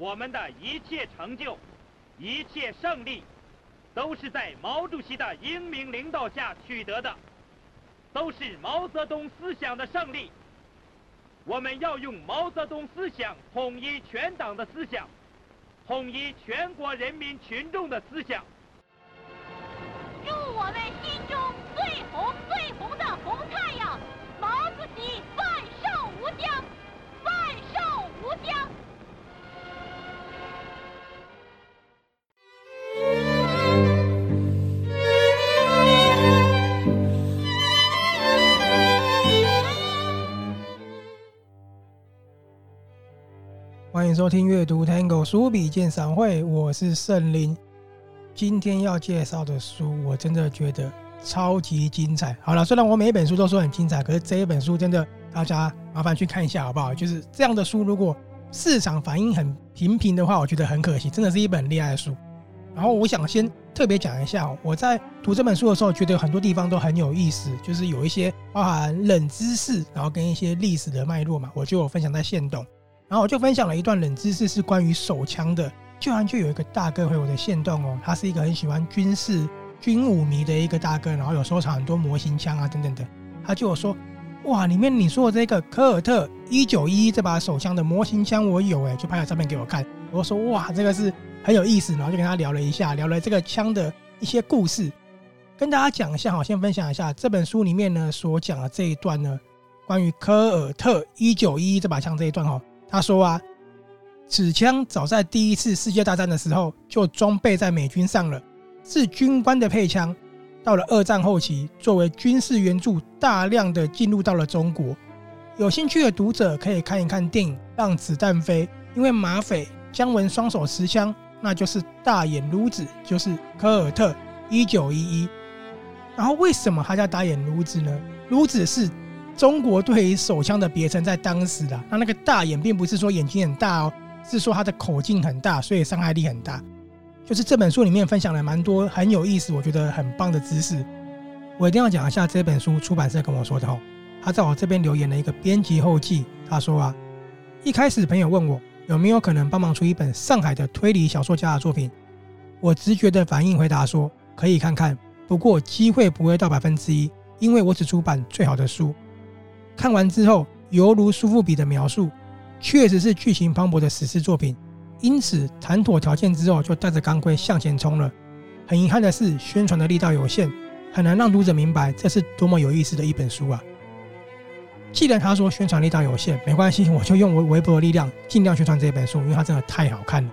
我们的一切成就、一切胜利，都是在毛主席的英明领导下取得的，都是毛泽东思想的胜利。我们要用毛泽东思想统一全党的思想，统一全国人民群众的思想。祝我们心中最红最红的红太阳，毛主席万寿无疆，万寿无疆。欢迎收听阅读 Tango 书笔鉴赏会，我是圣林。今天要介绍的书，我真的觉得超级精彩。好了，虽然我每一本书都说很精彩，可是这一本书真的，大家麻烦去看一下好不好？就是这样的书，如果市场反应很平平的话，我觉得很可惜。真的是一本厉害的书。然后我想先特别讲一下，我在读这本书的时候，觉得很多地方都很有意思，就是有一些包含冷知识，然后跟一些历史的脉络嘛，我就分享在现动。然后我就分享了一段冷知识，是关于手枪的。居然就有一个大哥回我的线动哦，他是一个很喜欢军事军武迷的一个大哥，然后有收藏很多模型枪啊等等的。他就说，哇，里面你说的这个科尔特一九一一这把手枪的模型枪我有哎，就拍了照片给我看。我说哇，这个是很有意思，然后就跟他聊了一下，聊了这个枪的一些故事，跟大家讲一下。哈，先分享一下这本书里面呢所讲的这一段呢，关于科尔特一九一一这把枪这一段哈，他说啊。此枪早在第一次世界大战的时候就装备在美军上了，是军官的配枪。到了二战后期，作为军事援助，大量的进入到了中国。有兴趣的读者可以看一看电影《让子弹飞》，因为马匪姜文双手持枪，那就是大眼撸子，就是科尔特一九一一。然后为什么他叫大眼撸子呢？撸子是中国对于手枪的别称，在当时的那那个大眼，并不是说眼睛很大哦。是说它的口径很大，所以伤害力很大。就是这本书里面分享了蛮多很有意思，我觉得很棒的知识。我一定要讲一下这本书出版社跟我说的哦。他在我这边留言了一个编辑后记，他说啊，一开始朋友问我有没有可能帮忙出一本上海的推理小说家的作品，我直觉的反应回答说可以看看，不过机会不会到百分之一，因为我只出版最好的书。看完之后，犹如苏富比的描述。确实是剧情磅礴的史诗作品，因此谈妥条件之后，就带着钢盔向前冲了。很遗憾的是，宣传的力道有限，很难让读者明白这是多么有意思的一本书啊！既然他说宣传力道有限，没关系，我就用我微薄的力量尽量宣传这本书，因为它真的太好看了。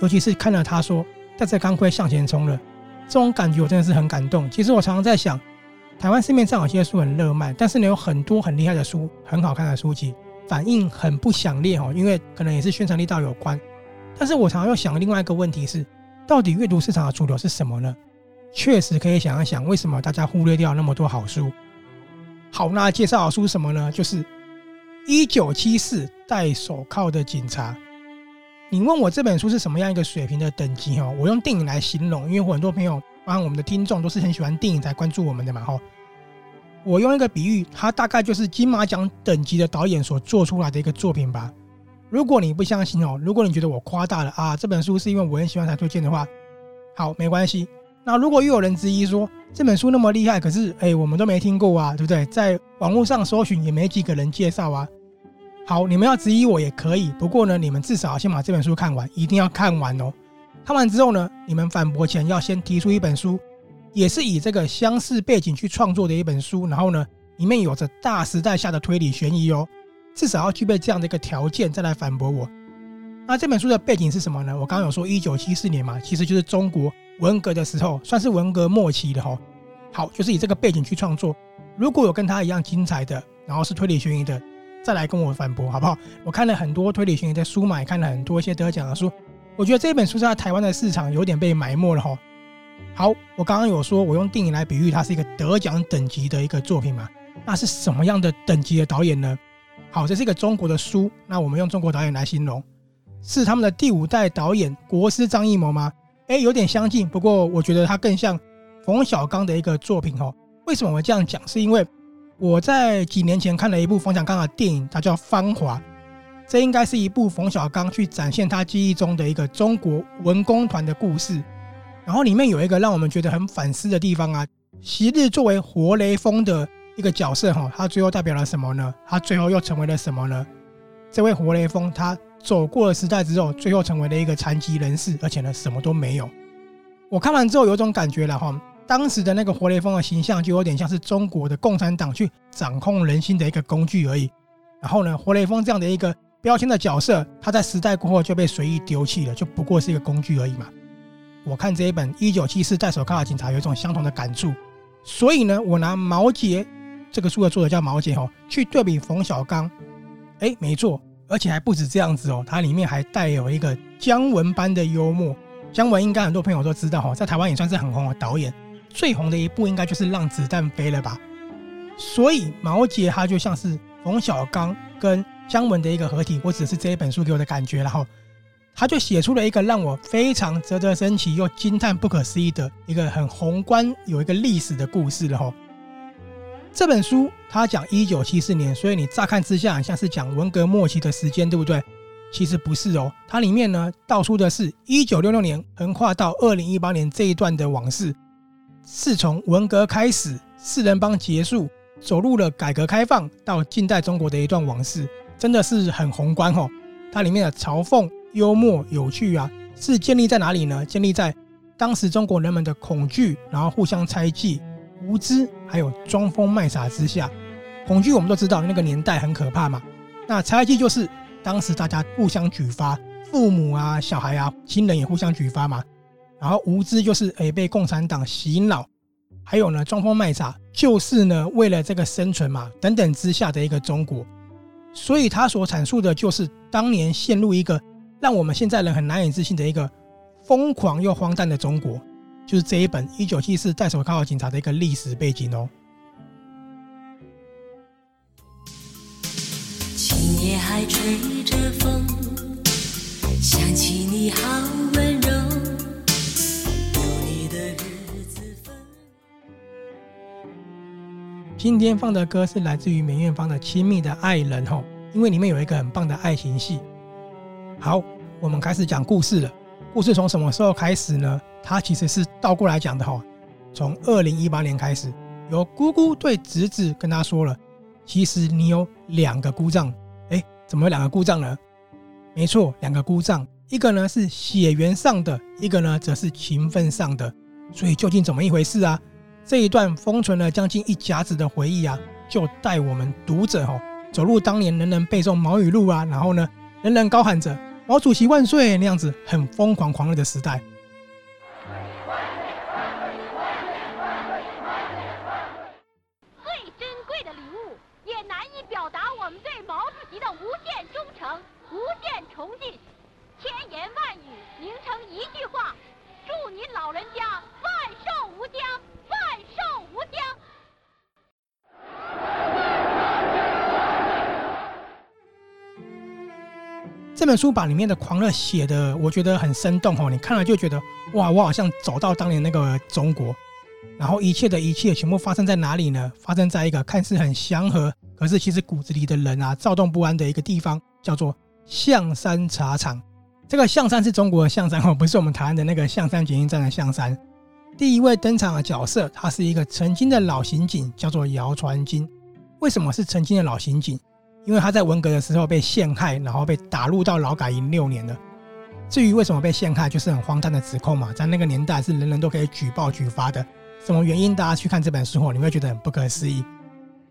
尤其是看了他说带着钢盔向前冲了，这种感觉我真的是很感动。其实我常常在想，台湾市面上有些书很热卖，但是呢，有很多很厉害的书，很好看的书籍。反应很不响烈哦，因为可能也是宣传力道有关。但是我常常又想另外一个问题是，到底阅读市场的主流是什么呢？确实可以想一想，为什么大家忽略掉那么多好书？好，那介绍好书什么呢？就是《一九七四戴手铐的警察》。你问我这本书是什么样一个水平的等级哦？我用电影来形容，因为很多朋友，包括我们的听众，都是很喜欢电影才关注我们的嘛，哈。我用一个比喻，它大概就是金马奖等级的导演所做出来的一个作品吧。如果你不相信哦，如果你觉得我夸大了啊，这本书是因为我很喜欢才推荐的话，好，没关系。那如果又有人质疑说这本书那么厉害，可是哎，我们都没听过啊，对不对？在网络上搜寻也没几个人介绍啊。好，你们要质疑我也可以，不过呢，你们至少先把这本书看完，一定要看完哦。看完之后呢，你们反驳前要先提出一本书。也是以这个相似背景去创作的一本书，然后呢，里面有着大时代下的推理悬疑哦，至少要具备这样的一个条件再来反驳我。那这本书的背景是什么呢？我刚刚有说一九七四年嘛，其实就是中国文革的时候，算是文革末期的哈。好，就是以这个背景去创作。如果有跟他一样精彩的，然后是推理悬疑的，再来跟我反驳好不好？我看了很多推理悬疑的书嘛，也看了很多一些得奖的书，我觉得这本书在台湾的市场有点被埋没了哈。好，我刚刚有说，我用电影来比喻，它是一个得奖等级的一个作品嘛？那是什么样的等级的导演呢？好，这是一个中国的书，那我们用中国导演来形容，是他们的第五代导演国师张艺谋吗？诶，有点相近，不过我觉得他更像冯小刚的一个作品哦。为什么我这样讲？是因为我在几年前看了一部冯小刚的电影，它叫《芳华》。这应该是一部冯小刚去展现他记忆中的一个中国文工团的故事。然后里面有一个让我们觉得很反思的地方啊，昔日作为活雷锋的一个角色哈，他最后代表了什么呢？他最后又成为了什么呢？这位活雷锋他走过了时代之后，最后成为了一个残疾人士，而且呢什么都没有。我看完之后有种感觉了哈，当时的那个活雷锋的形象就有点像是中国的共产党去掌控人心的一个工具而已。然后呢，活雷锋这样的一个标签的角色，他在时代过后就被随意丢弃了，就不过是一个工具而已嘛。我看这一本《一九七四戴手铐的警察》有一种相同的感触，所以呢，我拿毛杰这个书的作者叫毛杰哈，去对比冯小刚，哎，没错，而且还不止这样子哦，它里面还带有一个姜文般的幽默。姜文应该很多朋友都知道哈，在台湾也算是很红的导演，最红的一部应该就是《让子弹飞》了吧。所以毛杰他就像是冯小刚跟姜文的一个合体，或者是这一本书给我的感觉，然后他就写出了一个让我非常啧啧称奇又惊叹不可思议的一个很宏观、有一个历史的故事了哈。这本书他讲一九七四年，所以你乍看之下像是讲文革末期的时间，对不对？其实不是哦，它里面呢道出的是一九六六年横跨到二零一八年这一段的往事，是从文革开始，四人帮结束，走入了改革开放到近代中国的一段往事，真的是很宏观哦。它里面的嘲讽、幽默、有趣啊，是建立在哪里呢？建立在当时中国人们的恐惧，然后互相猜忌、无知，还有装疯卖傻之下。恐惧我们都知道，那个年代很可怕嘛。那猜忌就是。当时大家互相举发，父母啊、小孩啊、亲人也互相举发嘛。然后无知就是诶被共产党洗脑，还有呢装疯卖傻，就是呢为了这个生存嘛等等之下的一个中国。所以他所阐述的就是当年陷入一个让我们现在人很难以置信的一个疯狂又荒诞的中国，就是这一本《一九七四在手铐的警察》的一个历史背景哦。今夜还吹着风，想起你好温今天放的歌是来自于梅艳芳的《亲密的爱人》吼，因为里面有一个很棒的爱情戏。好，我们开始讲故事了。故事从什么时候开始呢？它其实是倒过来讲的吼，从二零一八年开始，由姑姑对侄子跟他说了，其实你有两个姑丈。怎么有两个姑丈呢？没错，两个姑丈，一个呢是血缘上的，一个呢则是情分上的。所以究竟怎么一回事啊？这一段封存了将近一甲子的回忆啊，就带我们读者哦，走入当年人人背诵毛语录啊，然后呢，人人高喊着“毛主席万岁”那样子很疯狂狂热的时代。最珍贵的礼物，也难以表达我们对毛主席的无限忠诚、无限崇敬。千言万语凝成一句话：祝您老人家万寿无疆。这本书把里面的狂热写的我觉得很生动哦，你看了就觉得哇，我好像走到当年那个中国，然后一切的一切全部发生在哪里呢？发生在一个看似很祥和，可是其实骨子里的人啊躁动不安的一个地方，叫做象山茶厂。这个象山是中国的象山哦，不是我们台湾的那个象山捷运站的象山。第一位登场的角色，他是一个曾经的老刑警，叫做姚传金。为什么是曾经的老刑警？因为他在文革的时候被陷害，然后被打入到劳改营六年了。至于为什么被陷害，就是很荒诞的指控嘛，在那个年代是人人都可以举报举发的。什么原因？大家去看这本书后，你会觉得很不可思议。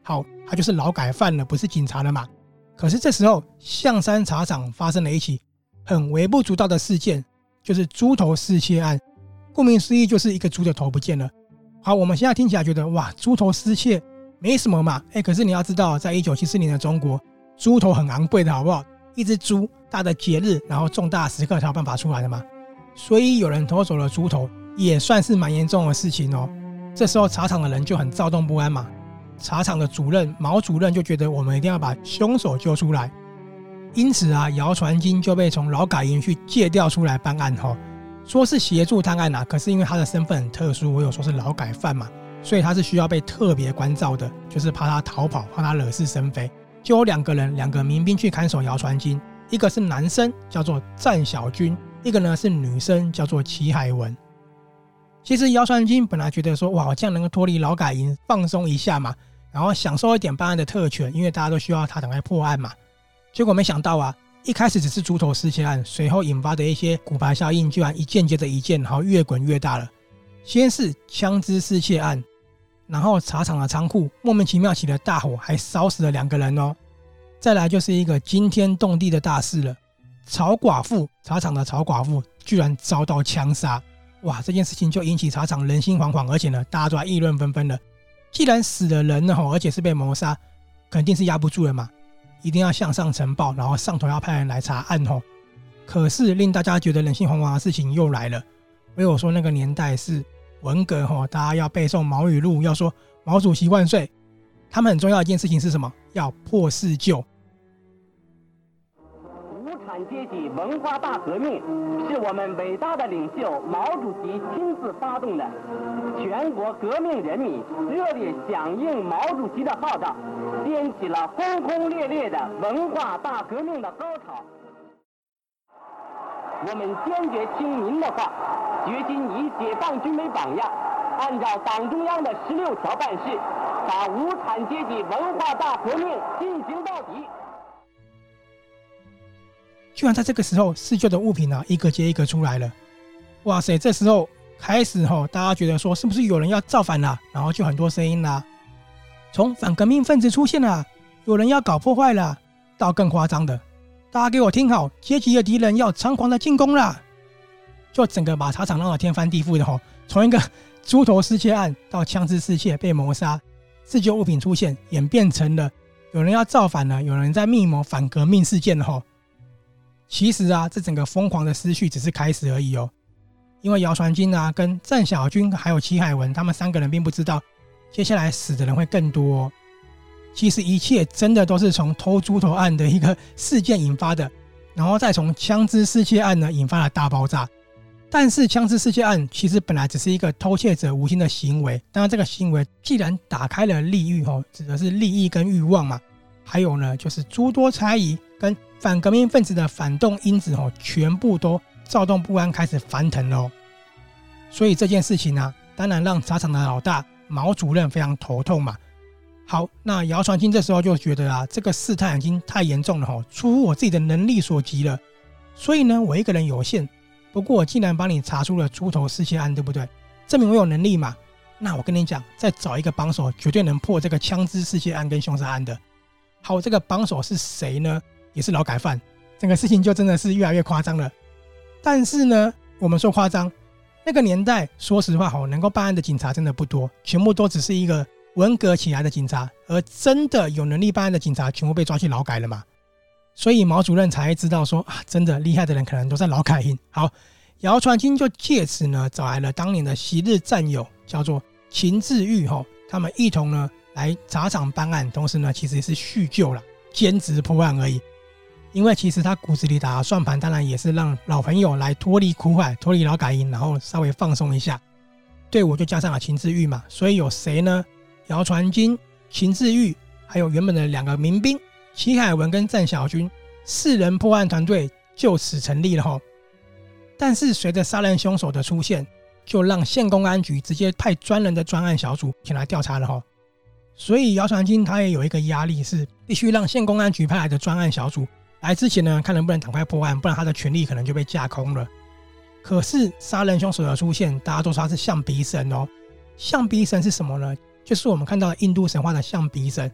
好，他就是劳改犯了，不是警察了嘛？可是这时候象山茶厂发生了一起很微不足道的事件，就是猪头失窃案。顾名思义，就是一个猪的头不见了。好，我们现在听起来觉得哇，猪头失窃。没什么嘛，哎，可是你要知道，在一九七四年的中国，猪头很昂贵的，好不好？一只猪，大的节日，然后重大时刻才有办法出来的嘛。所以有人偷走了猪头，也算是蛮严重的事情哦。这时候茶厂的人就很躁动不安嘛。茶厂的主任毛主任就觉得我们一定要把凶手揪出来，因此啊，姚传金就被从劳改营去借调出来办案哈，说是协助探案呐。可是因为他的身份很特殊，我有说是劳改犯嘛。所以他是需要被特别关照的，就是怕他逃跑，怕他惹是生非。就有两个人，两个民兵去看守姚传金，一个是男生叫做战小君，一个呢是女生叫做齐海文。其实姚传金本来觉得说，哇，这样能够脱离劳改营，放松一下嘛，然后享受一点办案的特权，因为大家都需要他赶快破案嘛。结果没想到啊，一开始只是猪头失窃案，随后引发的一些骨牌效应，居然一件接着一件，然后越滚越大了。先是枪支失窃案，然后茶厂的仓库莫名其妙起了大火，还烧死了两个人哦。再来就是一个惊天动地的大事了，曹寡妇，茶厂的曹寡妇居然遭到枪杀。哇，这件事情就引起茶厂人心惶惶，而且呢，大家都在议论纷纷了。既然死了人了吼，而且是被谋杀，肯定是压不住了嘛，一定要向上呈报，然后上头要派人来查案哦。可是令大家觉得人心惶惶的事情又来了，因为我说那个年代是文革吼，大家要背诵毛语录，要说毛主席万岁。他们很重要一件事情是什么？要破四旧。产阶级文化大革命是我们伟大的领袖毛主席亲自发动的，全国革命人民热烈响应毛主席的号召，掀起了轰轰烈烈的文化大革命的高潮。我们坚决听您的话，决心以解放军为榜样，按照党中央的十六条办事，把无产阶级文化大革命进行到底。居然在这个时候，四旧的物品啊，一个接一个出来了。哇塞！这时候开始吼，大家觉得说，是不是有人要造反了？然后就很多声音啦，从反革命分子出现了，有人要搞破坏了，到更夸张的，大家给我听好，阶级的敌人要猖狂的进攻了，就整个把茶厂闹得天翻地覆的吼。从一个猪头失窃案到枪支失窃被谋杀，四旧物品出现，演变成了有人要造反了，有人在密谋反革命事件了吼。其实啊，这整个疯狂的思绪只是开始而已哦。因为姚传金啊，跟郑小君还有齐海文他们三个人并不知道，接下来死的人会更多哦。其实一切真的都是从偷猪头案的一个事件引发的，然后再从枪支失窃案呢引发了大爆炸。但是枪支失窃案其实本来只是一个偷窃者无心的行为，当然这个行为既然打开了利益哦，指的是利益跟欲望嘛。还有呢，就是诸多猜疑。跟反革命分子的反动因子哦，全部都躁动不安，开始翻腾了。所以这件事情呢、啊，当然让茶厂的老大毛主任非常头痛嘛。好，那姚传金这时候就觉得啊，这个事态已经太严重了哈，出乎我自己的能力所及了。所以呢，我一个人有限，不过我既然帮你查出了猪头失窃案，对不对？证明我有能力嘛。那我跟你讲，再找一个帮手，绝对能破这个枪支失窃案跟凶杀案的。好，这个帮手是谁呢？也是劳改犯，整个事情就真的是越来越夸张了。但是呢，我们说夸张，那个年代，说实话吼，能够办案的警察真的不多，全部都只是一个文革起来的警察，而真的有能力办案的警察，全部被抓去劳改了嘛。所以毛主任才知道说啊，真的厉害的人可能都在劳改营。好，姚传金就借此呢，找来了当年的昔日战友，叫做秦志玉吼，他们一同呢来茶厂办案，同时呢，其实也是叙旧了。兼职破案而已，因为其实他骨子里打的算盘，当然也是让老朋友来脱离苦海、脱离劳改营，然后稍微放松一下。队伍就加上了秦志玉嘛，所以有谁呢？姚传金、秦志玉，还有原本的两个民兵齐海文跟战小军，四人破案团队就此成立了吼。但是随着杀人凶手的出现，就让县公安局直接派专人的专案小组前来调查了吼。所以姚传金他也有一个压力，是必须让县公安局派来的专案小组来之前呢，看能不能赶快破案，不然他的权力可能就被架空了。可是杀人凶手的出现，大家都说他是象鼻神哦。象鼻神是什么呢？就是我们看到印度神话的象鼻神。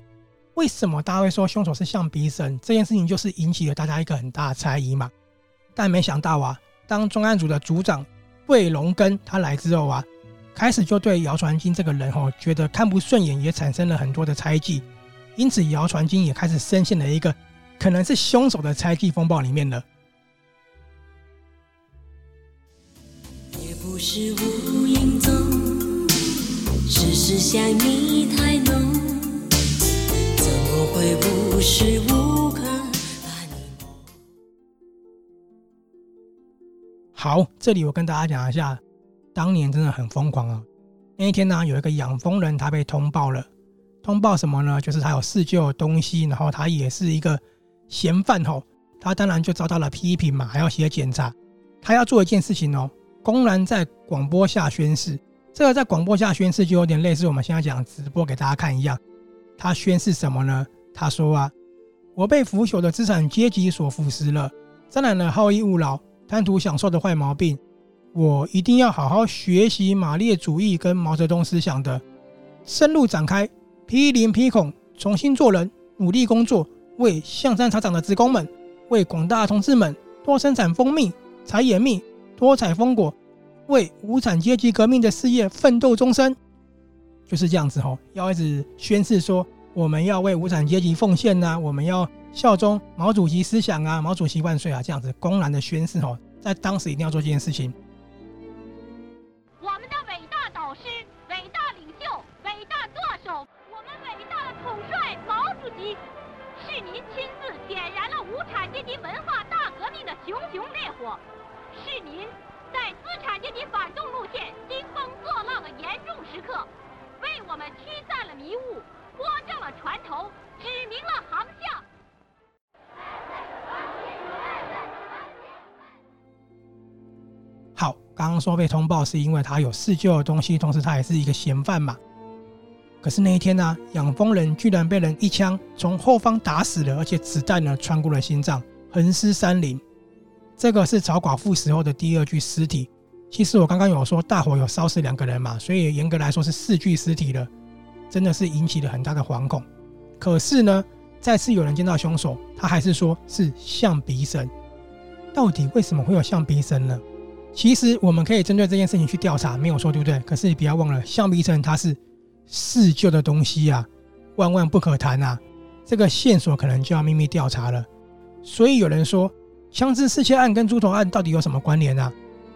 为什么大家会说凶手是象鼻神？这件事情就是引起了大家一个很大的猜疑嘛。但没想到啊，当专案组的组长魏龙根他来之后啊。开始就对姚传金这个人哦，觉得看不顺眼，也产生了很多的猜忌，因此姚传金也开始深陷了一个可能是凶手的猜忌风暴里面的。也不是无影踪，世事想你太浓，怎么会无时无刻把你？好，这里我跟大家讲一下。当年真的很疯狂啊！那一天呢，有一个养蜂人，他被通报了。通报什么呢？就是他有四旧的东西，然后他也是一个嫌犯吼。他当然就遭到了批评嘛，还要写检查。他要做一件事情哦，公然在广播下宣誓。这个在广播下宣誓就有点类似我们现在讲直播给大家看一样。他宣誓什么呢？他说啊，我被腐朽的资产阶级所腐蚀了，沾染了好逸恶劳、贪图享受的坏毛病。我一定要好好学习马列主义跟毛泽东思想的，深入展开，批林批孔，重新做人，努力工作，为象山茶厂的职工们，为广大同志们多生产蜂蜜、采野蜜、多采蜂果。为无产阶级革命的事业奋斗终身，就是这样子吼，要一直宣誓说我们要为无产阶级奉献呐，我们要效忠毛主席思想啊，毛主席万岁啊，这样子公然的宣誓吼，在当时一定要做这件事情。我们的伟大导师、伟大领袖、伟大舵手，我们伟大的统帅毛主席，阶级文化大革命的熊熊烈火，是您。在资产阶级反动路线兴风作浪的严重时刻，为我们驱散了迷雾，拨正了船头，指明了航向。好，刚刚说被通报是因为他有施救的东西，同时他也是一个嫌犯嘛。可是那一天呢、啊，养蜂人居然被人一枪从后方打死了，而且子弹呢穿过了心脏，横尸山林。这个是曹寡妇死后的第二具尸体。其实我刚刚有说大火有烧死两个人嘛，所以严格来说是四具尸体了，真的是引起了很大的惶恐。可是呢，再次有人见到凶手，他还是说是象鼻神。到底为什么会有象鼻神呢？其实我们可以针对这件事情去调查，没有错，对不对？可是你不要忘了，象鼻神它是世旧的东西啊，万万不可谈啊。这个线索可能就要秘密调查了。所以有人说。枪支失窃案跟猪头案到底有什么关联啊？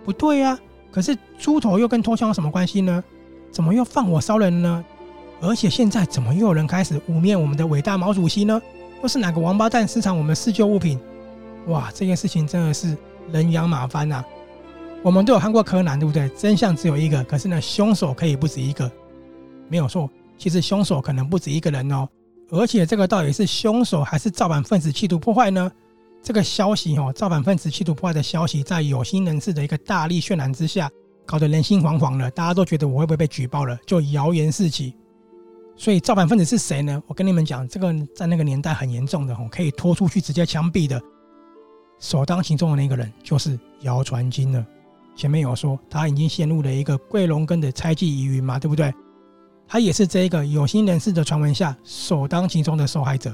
不对呀，可是猪头又跟偷枪有什么关系呢？怎么又放火烧人呢？而且现在怎么又有人开始污蔑我们的伟大毛主席呢？又是哪个王八蛋私藏我们的施救物品？哇，这件事情真的是人仰马翻呐！我们都有看过柯南，对不对？真相只有一个，可是呢，凶手可以不止一个，没有错。其实凶手可能不止一个人哦，而且这个到底是凶手还是造反分子企图破坏呢？这个消息哦，造反分子企图破坏的消息，在有心人士的一个大力渲染之下，搞得人心惶惶了。大家都觉得我会不会被举报了，就谣言四起。所以造反分子是谁呢？我跟你们讲，这个在那个年代很严重的哦，可以拖出去直接枪毙的。首当其冲的那个人就是姚传金了。前面有说他已经陷入了一个桂龙根的猜忌疑云嘛，对不对？他也是这一个有心人士的传闻下首当其冲的受害者。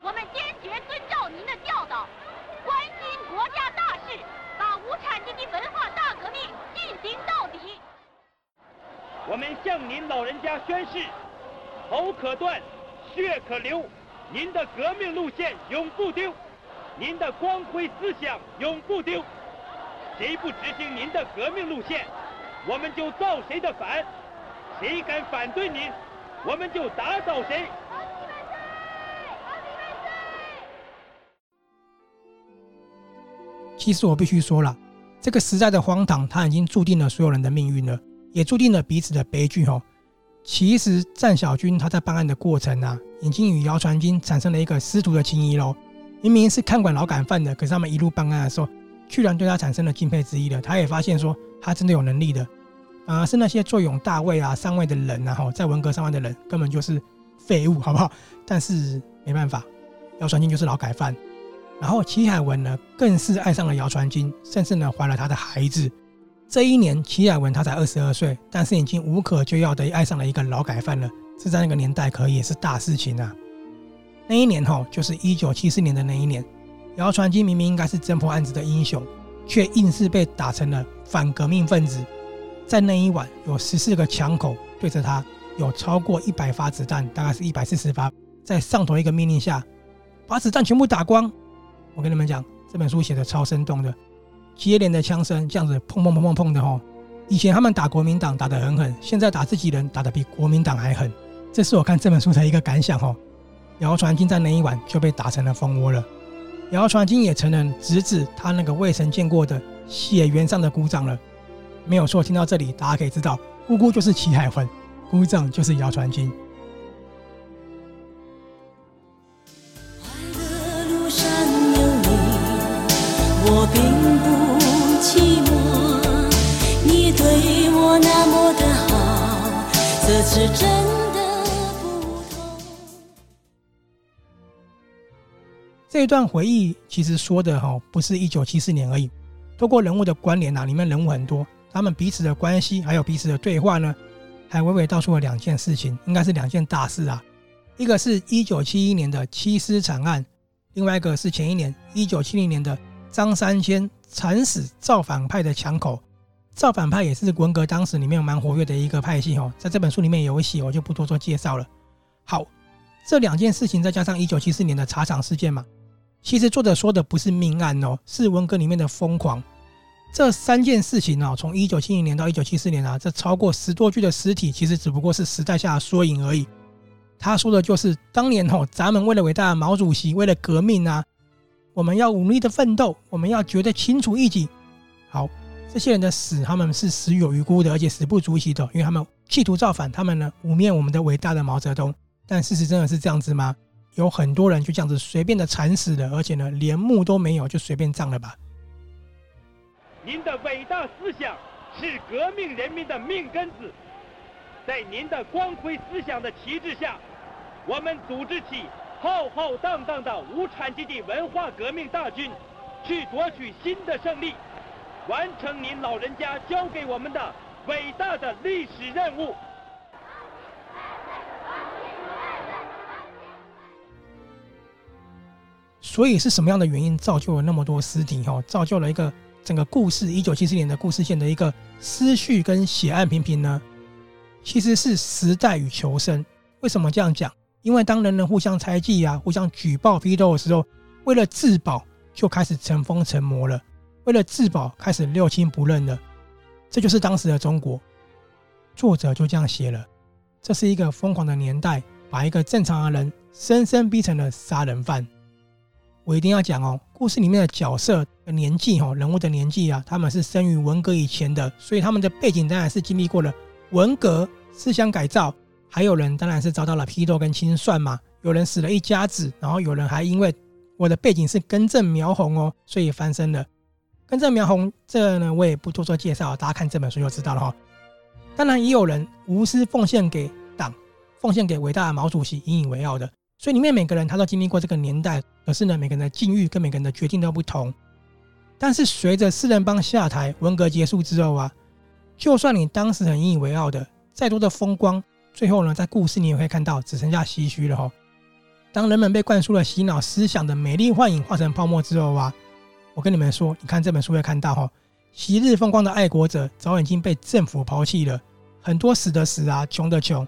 我们坚决遵照您的教导，关心国家大事，把无产阶级文化大革命进行到底。我们向您老人家宣誓：头可断，血可流，您的革命路线永不丢，您的光辉思想永不丢。谁不执行您的革命路线，我们就造谁的反；谁敢反对您，我们就打倒谁。其实我必须说了，这个时代的荒唐，它已经注定了所有人的命运了。也注定了彼此的悲剧。哦，其实战小军他在办案的过程啊，已经与姚传金产生了一个师徒的情谊喽。明明是看管劳改犯的，可是他们一路办案的时候，居然对他产生了敬佩之意了。他也发现说，他真的有能力的。反而是那些坐拥大位啊、上位的人啊，吼，在文革上位的人，根本就是废物，好不好？但是没办法，姚传金就是劳改犯。然后齐海文呢，更是爱上了姚传金，甚至呢，怀了他的孩子。这一年，齐海文他才二十二岁，但是已经无可救药的爱上了一个劳改犯了。这在那个年代可也是大事情啊。那一年吼，就是一九七四年的那一年，姚传金明明应该是侦破案子的英雄，却硬是被打成了反革命分子。在那一晚，有十四个枪口对着他，有超过一百发子弹，大概是一百四十发，在上头一个命令下，把子弹全部打光。我跟你们讲，这本书写的超生动的。接连的枪声，这样子砰砰砰砰砰的吼。以前他们打国民党打得很狠，现在打自己人打得比国民党还狠。这是我看这本书的一个感想吼。姚传金在那一晚就被打成了蜂窝了。姚传金也承认直指他那个未曾见过的血缘上的姑丈了。没有错，听到这里大家可以知道，姑姑就是齐海魂，姑丈就是姚传金。爱我并不寂寞，你对我那么的好，这次真的不同。这一段回忆其实说的哈，不是一九七四年而已。透过人物的关联呐，里面人物很多，他们彼此的关系还有彼此的对话呢，还娓娓道出了两件事情，应该是两件大事啊。一个是一九七一年的七尸惨案，另外一个是前一年一九七零年的。张三千惨死造反派的枪口，造反派也是文革当时里面蛮活跃的一个派系哦，在这本书里面有写，我就不多做介绍了。好，这两件事情再加上一九七四年的茶厂事件嘛，其实作者说的不是命案哦，是文革里面的疯狂。这三件事情呢，从一九七零年到一九七四年啊，这超过十多具的尸体，其实只不过是时代下的缩影而已。他说的就是当年哦，咱们为了伟大的毛主席，为了革命啊。我们要努力的奋斗，我们要觉得清楚一己。好，这些人的死，他们是死有余辜的，而且死不足惜的，因为他们企图造反，他们呢污蔑我们的伟大的毛泽东。但事实真的是这样子吗？有很多人就这样子随便的惨死了，而且呢连墓都没有，就随便葬了吧？您的伟大思想是革命人民的命根子，在您的光辉思想的旗帜下，我们组织起。浩浩荡荡的无产阶级文化革命大军，去夺取新的胜利，完成您老人家交给我们的伟大的历史任务。所以是什么样的原因造就了那么多尸体？哈，造就了一个整个故事一九七四年的故事线的一个思绪跟血案频频呢？其实是时代与求生。为什么这样讲？因为当人人互相猜忌啊，互相举报批斗的时候，为了自保就开始成疯成魔了。为了自保，开始六亲不认了。这就是当时的中国。作者就这样写了：这是一个疯狂的年代，把一个正常的人生生逼成了杀人犯。我一定要讲哦，故事里面的角色的年纪哦，人物的年纪啊，他们是生于文革以前的，所以他们的背景当然是经历过了文革思想改造。还有人当然是遭到了批斗跟清算嘛，有人死了一家子，然后有人还因为我的背景是根正苗红哦，所以翻身了。根正苗红这呢，我也不多做介绍，大家看这本书就知道了哈。当然也有人无私奉献给党，奉献给伟大的毛主席，引以为傲的。所以里面每个人他都经历过这个年代，可是呢，每个人的境遇跟每个人的决定都不同。但是随着四人帮下台，文革结束之后啊，就算你当时很引以为傲的，再多的风光。最后呢，在故事你也会看到，只剩下唏嘘了哈。当人们被灌输了洗脑思想的美丽幻影化成泡沫之后啊，我跟你们说，你看这本书会看到哈，昔日风光的爱国者早已经被政府抛弃了，很多死的死啊，穷的穷，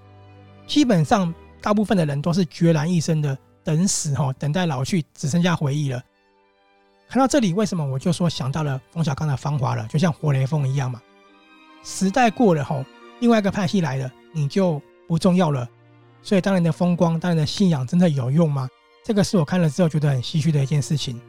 基本上大部分的人都是孑然一身的等死哈，等待老去，只剩下回忆了。看到这里，为什么我就说想到了冯小刚的芳华了，就像活雷锋一样嘛。时代过了后，另外一个派系来了，你就。不重要了，所以当年的风光，当年的信仰，真的有用吗？这个是我看了之后觉得很唏嘘的一件事情。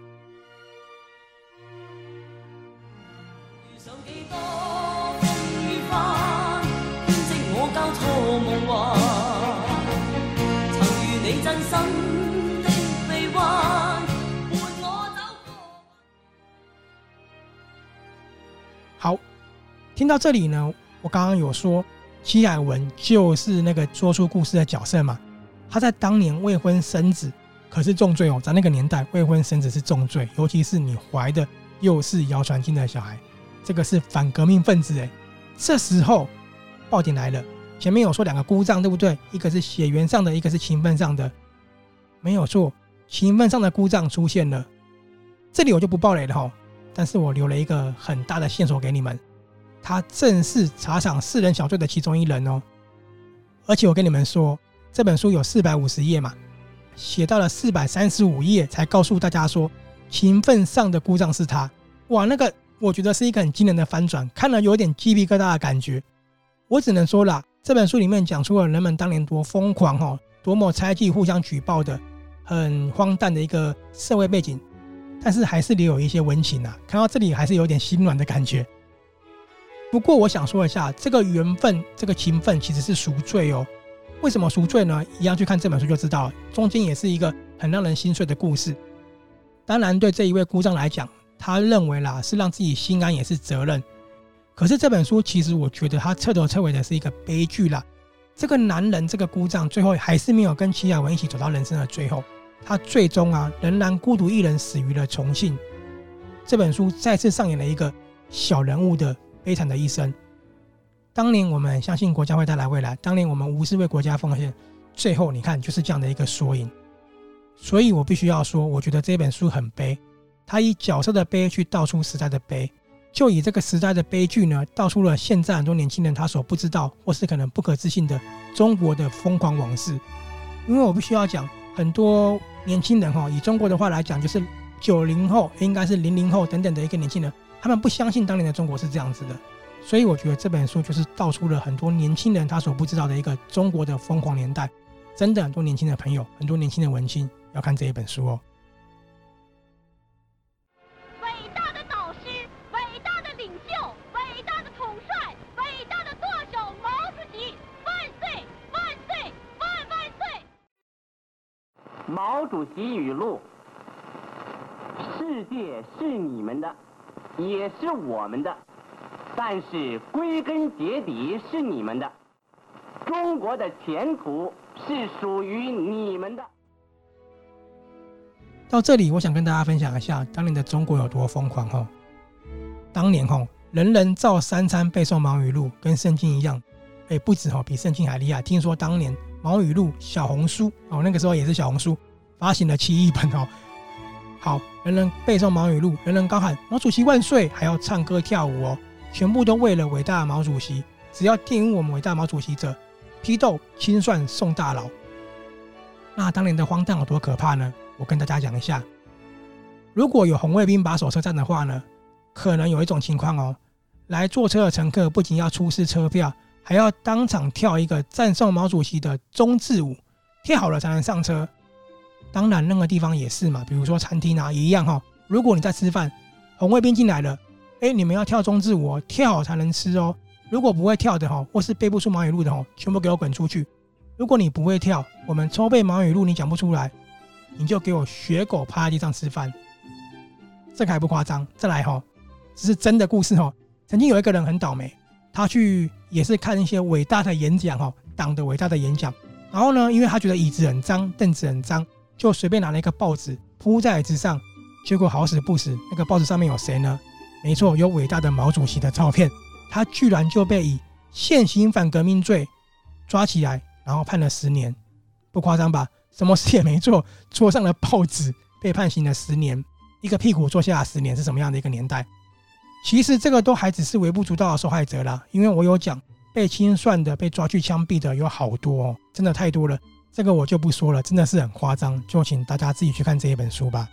听到这里呢，我刚刚有说。戚海文就是那个说出故事的角色嘛，他在当年未婚生子，可是重罪哦，在那个年代未婚生子是重罪，尤其是你怀的又是谣传进的小孩，这个是反革命分子哎。这时候爆点来了，前面有说两个姑丈对不对？一个是血缘上的，一个是情分上的，没有错，情分上的姑丈出现了。这里我就不爆雷了哈，但是我留了一个很大的线索给你们。他正是茶厂四人小队的其中一人哦，而且我跟你们说，这本书有四百五十页嘛，写到了四百三十五页才告诉大家说，情分上的故障是他。哇，那个我觉得是一个很惊人的翻转，看了有点鸡皮疙瘩的感觉。我只能说啦，这本书里面讲出了人们当年多疯狂哦，多么猜忌、互相举报的很荒诞的一个社会背景，但是还是留有一些温情啊。看到这里还是有点心软的感觉。不过我想说一下，这个缘分、这个情分其实是赎罪哦。为什么赎罪呢？一样去看这本书就知道。中间也是一个很让人心碎的故事。当然，对这一位姑丈来讲，他认为啦是让自己心安也是责任。可是这本书其实我觉得他彻头彻尾的是一个悲剧啦。这个男人这个姑丈最后还是没有跟齐雅文一起走到人生的最后，他最终啊仍然孤独一人死于了重庆。这本书再次上演了一个小人物的悲惨的一生。当年我们相信国家会带来未来，当年我们无私为国家奉献，最后你看就是这样的一个缩影。所以我必须要说，我觉得这本书很悲，他以角色的悲去道出时代的悲，就以这个时代的悲剧呢，道出了现在很多年轻人他所不知道或是可能不可置信的中国的疯狂往事。因为我必须要讲，很多年轻人哈，以中国的话来讲，就是九零后，应该是零零后等等的一个年轻人，他们不相信当年的中国是这样子的。所以我觉得这本书就是道出了很多年轻人他所不知道的一个中国的疯狂年代。真的很多年轻的朋友，很多年轻的文青。要看这一本书哦。伟大的导师，伟大的领袖，伟大的统帅，伟大的舵手毛主席，万岁万岁万万岁！毛主席语录：世界是你们的，也是我们的，但是归根结底是你们的。中国的前途是属于你们的。到这里，我想跟大家分享一下当年的中国有多疯狂哈。当年哈，人人照三餐背诵毛语录，跟圣经一样，哎，不止哈，比圣经还厉害。听说当年毛语录小红书哦，那个时候也是小红书发行了七亿本哦。好，人人背诵毛语录，人人高喊毛主席万岁，还要唱歌跳舞哦，全部都为了伟大的毛主席。只要玷污我们伟大毛主席者，批斗清算送大牢。那当年的荒诞有多可怕呢？我跟大家讲一下，如果有红卫兵把守车站的话呢，可能有一种情况哦，来坐车的乘客不仅要出示车票，还要当场跳一个赞颂毛主席的忠字舞，跳好了才能上车。当然，任何地方也是嘛，比如说餐厅啊，也一样哈、哦。如果你在吃饭，红卫兵进来了，哎，你们要跳忠字舞哦，跳好才能吃哦。如果不会跳的哈，或是背不出毛语录的哈，全部给我滚出去。如果你不会跳，我们抽背毛语录，你讲不出来。你就给我学狗趴在地上吃饭，这个还不夸张。再来哈，这是真的故事哈。曾经有一个人很倒霉，他去也是看一些伟大的演讲哈，党的伟大的演讲。然后呢，因为他觉得椅子很脏，凳子很脏，就随便拿了一个报纸铺在椅子上。结果好死不死，那个报纸上面有谁呢？没错，有伟大的毛主席的照片。他居然就被以现行反革命罪抓起来，然后判了十年，不夸张吧？什么事也没做，桌上了报纸，被判刑了十年，一个屁股坐下十年，是什么样的一个年代？其实这个都还只是微不足道的受害者啦，因为我有讲被清算的、被抓去枪毙的有好多哦，真的太多了，这个我就不说了，真的是很夸张，就请大家自己去看这一本书吧。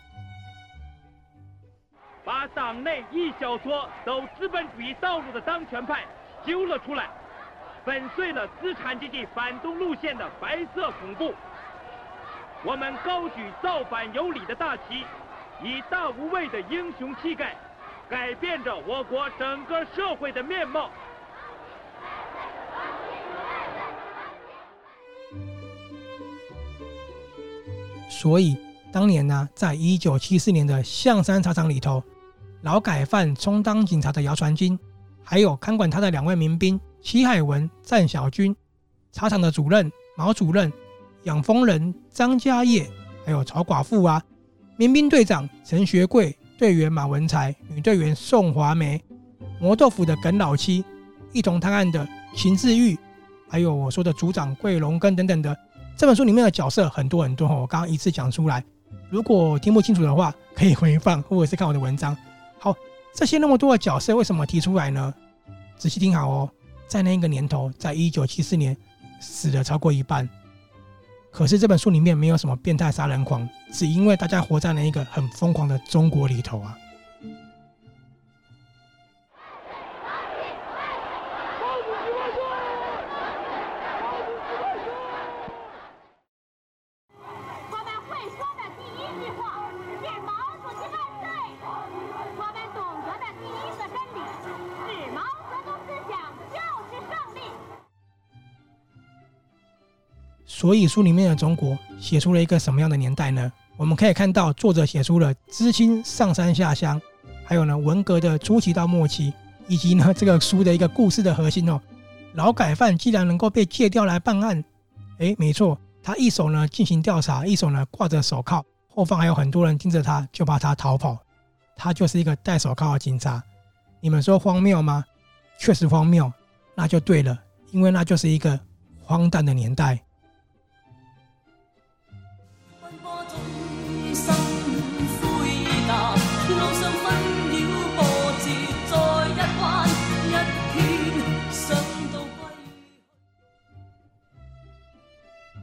把党内一小撮走资本主义道路的当权派揪了出来，粉碎了资产阶级反动路线的白色恐怖。我们高举造反有理的大旗，以大无畏的英雄气概，改变着我国整个社会的面貌。所以当年呢，在一九七四年的象山茶厂里头，劳改犯充当警察的姚传金，还有看管他的两位民兵齐海文、赞小军，茶厂的主任毛主任。养蜂人张家业，还有曹寡妇啊，民兵队长陈学贵，队员马文才，女队员宋华梅，磨豆腐的耿老七，一同探案的秦志玉，还有我说的组长桂龙根等等的。这本书里面的角色很多很多，我刚刚一次讲出来，如果听不清楚的话，可以回放或者是看我的文章。好，这些那么多的角色为什么提出来呢？仔细听好哦，在那个年头，在一九七四年，死了超过一半。可是这本书里面没有什么变态杀人狂，只因为大家活在了一个很疯狂的中国里头啊。所以书里面的中国写出了一个什么样的年代呢？我们可以看到作者写出了知青上山下乡，还有呢文革的初期到末期，以及呢这个书的一个故事的核心哦。劳改犯既然能够被借调来办案，诶，没错，他一手呢进行调查，一手呢挂着手铐，后方还有很多人盯着他，就怕他逃跑。他就是一个戴手铐的警察。你们说荒谬吗？确实荒谬，那就对了，因为那就是一个荒诞的年代。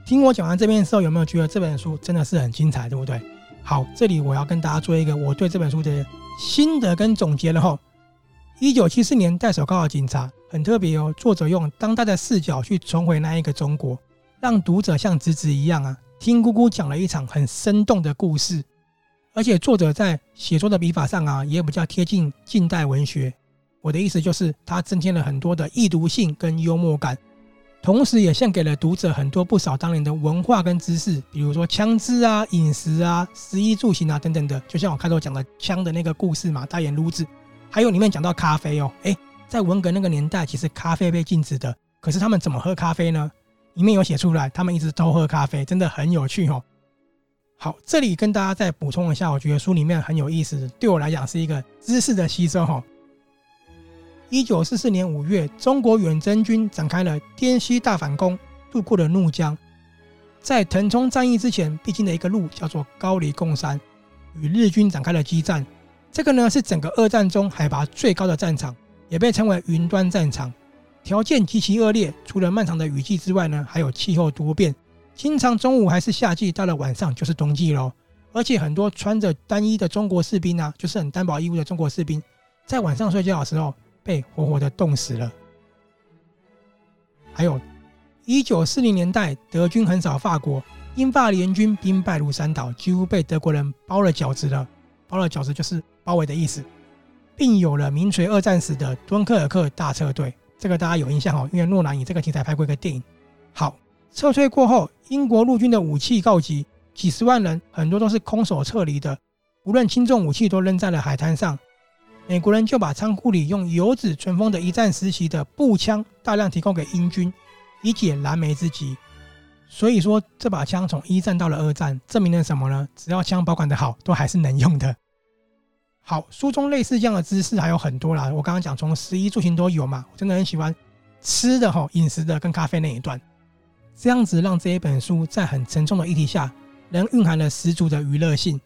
听我讲完这边的时候，有没有觉得这本书真的是很精彩，对不对？好，这里我要跟大家做一个我对这本书的心得跟总结了哈。一九七四年戴手铐的警察很特别哦，作者用当代的视角去重回那一个中国，让读者像侄子一样啊，听姑姑讲了一场很生动的故事。而且作者在写作的笔法上啊，也比较贴近近代文学。我的意思就是，他增添了很多的易读性跟幽默感。同时，也献给了读者很多不少当年的文化跟知识，比如说枪支啊、饮食啊、食衣住行啊等等的。就像我开头讲的枪的那个故事嘛，大眼撸子，还有里面讲到咖啡哦，诶，在文革那个年代，其实咖啡被禁止的，可是他们怎么喝咖啡呢？里面有写出来，他们一直都喝咖啡，真的很有趣哦。好，这里跟大家再补充一下，我觉得书里面很有意思，对我来讲是一个知识的吸收哈。一九四四年五月，中国远征军展开了滇西大反攻，渡过了怒江。在腾冲战役之前，必经的一个路叫做高黎贡山，与日军展开了激战。这个呢是整个二战中海拔最高的战场，也被称为云端战场。条件极其恶劣，除了漫长的雨季之外呢，还有气候多变，经常中午还是夏季，到了晚上就是冬季喽。而且很多穿着单衣的中国士兵啊，就是很单薄衣物的中国士兵，在晚上睡觉的时候。被活活的冻死了。还有，一九四零年代，德军横扫法国，英法联军兵败如山倒，几乎被德国人包了饺子了。包了饺子就是包围的意思，并有了名垂二战史的敦刻尔克大撤退。这个大家有印象哦，因为诺兰以这个题材拍过一个电影。好，撤退过后，英国陆军的武器告急，几十万人很多都是空手撤离的，无论轻重武器都扔在了海滩上。美国人就把仓库里用油脂存封的一战时期的步枪大量提供给英军，以解燃眉之急。所以说，这把枪从一战到了二战，证明了什么呢？只要枪保管得好，都还是能用的。好，书中类似这样的知识还有很多啦。我刚刚讲从食衣住行都有嘛，我真的很喜欢吃的哈，饮食的跟咖啡那一段，这样子让这一本书在很沉重的议题下，仍蕴含了十足的娱乐性。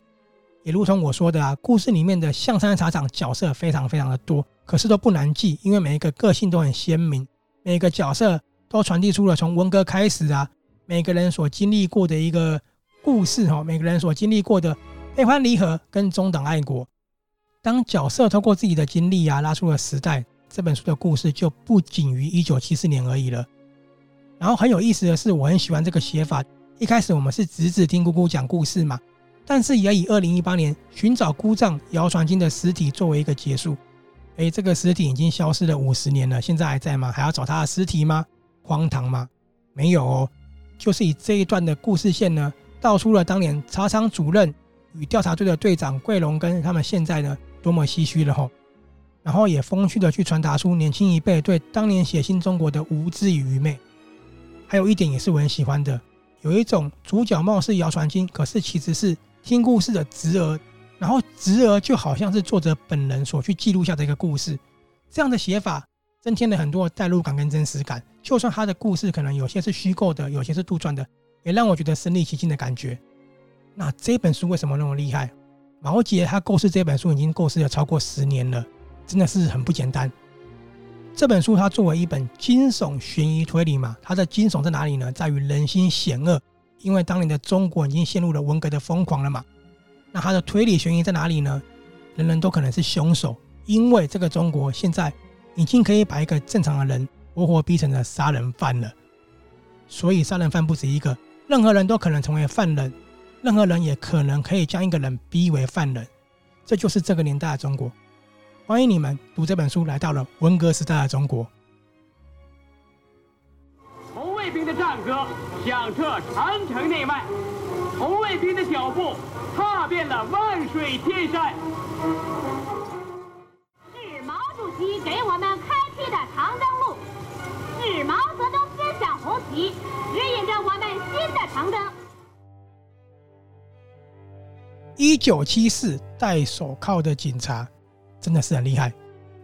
也如同我说的啊，故事里面的象山茶厂角色非常非常的多，可是都不难记，因为每一个个性都很鲜明，每个角色都传递出了从文革开始啊，每个人所经历过的一个故事哈，每个人所经历过的悲欢离合跟中等爱国。当角色透过自己的经历啊，拉出了时代，这本书的故事就不仅于一九七四年而已了。然后很有意思的是，我很喜欢这个写法，一开始我们是侄子听姑姑讲故事嘛。但是也以二零一八年寻找姑丈姚传金的尸体作为一个结束。哎，这个尸体已经消失了五十年了，现在还在吗？还要找他的尸体吗？荒唐吗？没有哦，就是以这一段的故事线呢，道出了当年茶厂主任与调查队的队长桂龙跟他们现在呢多么唏嘘了吼。然后也风趣的去传达出年轻一辈对当年写新中国的无知与愚昧。还有一点也是我很喜欢的，有一种主角貌似姚传金，可是其实是。听故事的侄儿，然后侄儿就好像是作者本人所去记录下的一个故事，这样的写法增添了很多代入感跟真实感。就算他的故事可能有些是虚构的，有些是杜撰的，也让我觉得身临其境的感觉。那这本书为什么那么厉害？毛杰他构思这本书已经构思了超过十年了，真的是很不简单。这本书它作为一本惊悚悬疑推理嘛，它的惊悚在哪里呢？在于人心险恶。因为当年的中国已经陷入了文革的疯狂了嘛，那他的推理悬疑在哪里呢？人人都可能是凶手，因为这个中国现在已经可以把一个正常的人活活逼成了杀人犯了。所以杀人犯不止一个，任何人都可能成为犯人，任何人也可能可以将一个人逼为犯人。这就是这个年代的中国。欢迎你们读这本书，来到了文革时代的中国。兵的战歌响彻长城内外，红卫兵的脚步踏遍了万水千山。是毛主席给我们开辟的长征路，是毛泽东思想红旗指引着我们新的长征。一九七四戴手铐的警察真的是很厉害。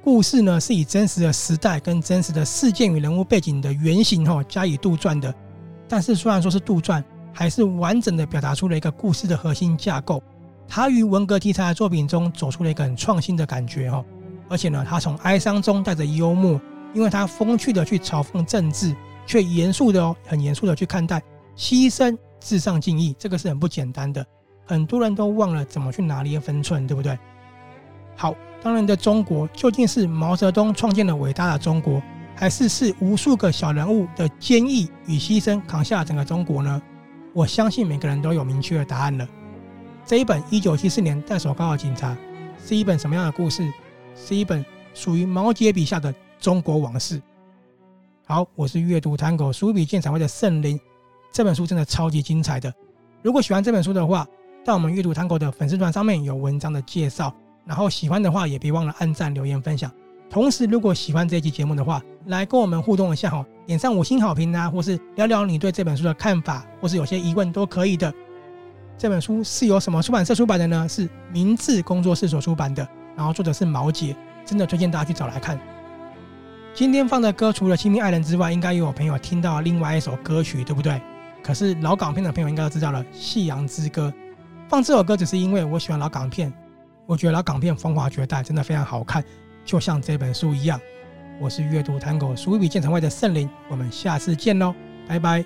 故事呢是以真实的时代跟真实的事件与人物背景的原型哈加以杜撰的，但是虽然说是杜撰，还是完整的表达出了一个故事的核心架构。他于文革题材的作品中走出了一个很创新的感觉哈，而且呢，他从哀伤中带着幽默，因为他风趣的去嘲讽政治，却严肃的哦，很严肃的去看待牺牲至上敬意，这个是很不简单的。很多人都忘了怎么去拿捏分寸，对不对？好。当年的中国究竟是毛泽东创建了伟大的中国，还是是无数个小人物的坚毅与牺牲扛下了整个中国呢？我相信每个人都有明确的答案了。这一本一九七四年戴手铐的警察是一本什么样的故事？是一本属于毛杰笔下的中国往事。好，我是阅读 Tango 书笔鉴赏会的圣灵，这本书真的超级精彩的。如果喜欢这本书的话，在我们阅读谈狗的粉丝团上面有文章的介绍。然后喜欢的话，也别忘了按赞、留言、分享。同时，如果喜欢这期节目的话，来跟我们互动一下哈，点上五星好评啊，或是聊聊你对这本书的看法，或是有些疑问都可以的。这本书是由什么出版社出版的呢？是明治工作室所出版的。然后作者是毛姐，真的推荐大家去找来看。今天放的歌除了《亲密爱人》之外，应该也有朋友听到另外一首歌曲，对不对？可是老港片的朋友应该都知道了，《夕阳之歌》。放这首歌只是因为我喜欢老港片。我觉得老港片风华绝代，真的非常好看，就像这本书一样。我是阅读探狗书笔鉴赏会的圣灵，我们下次见喽，拜拜。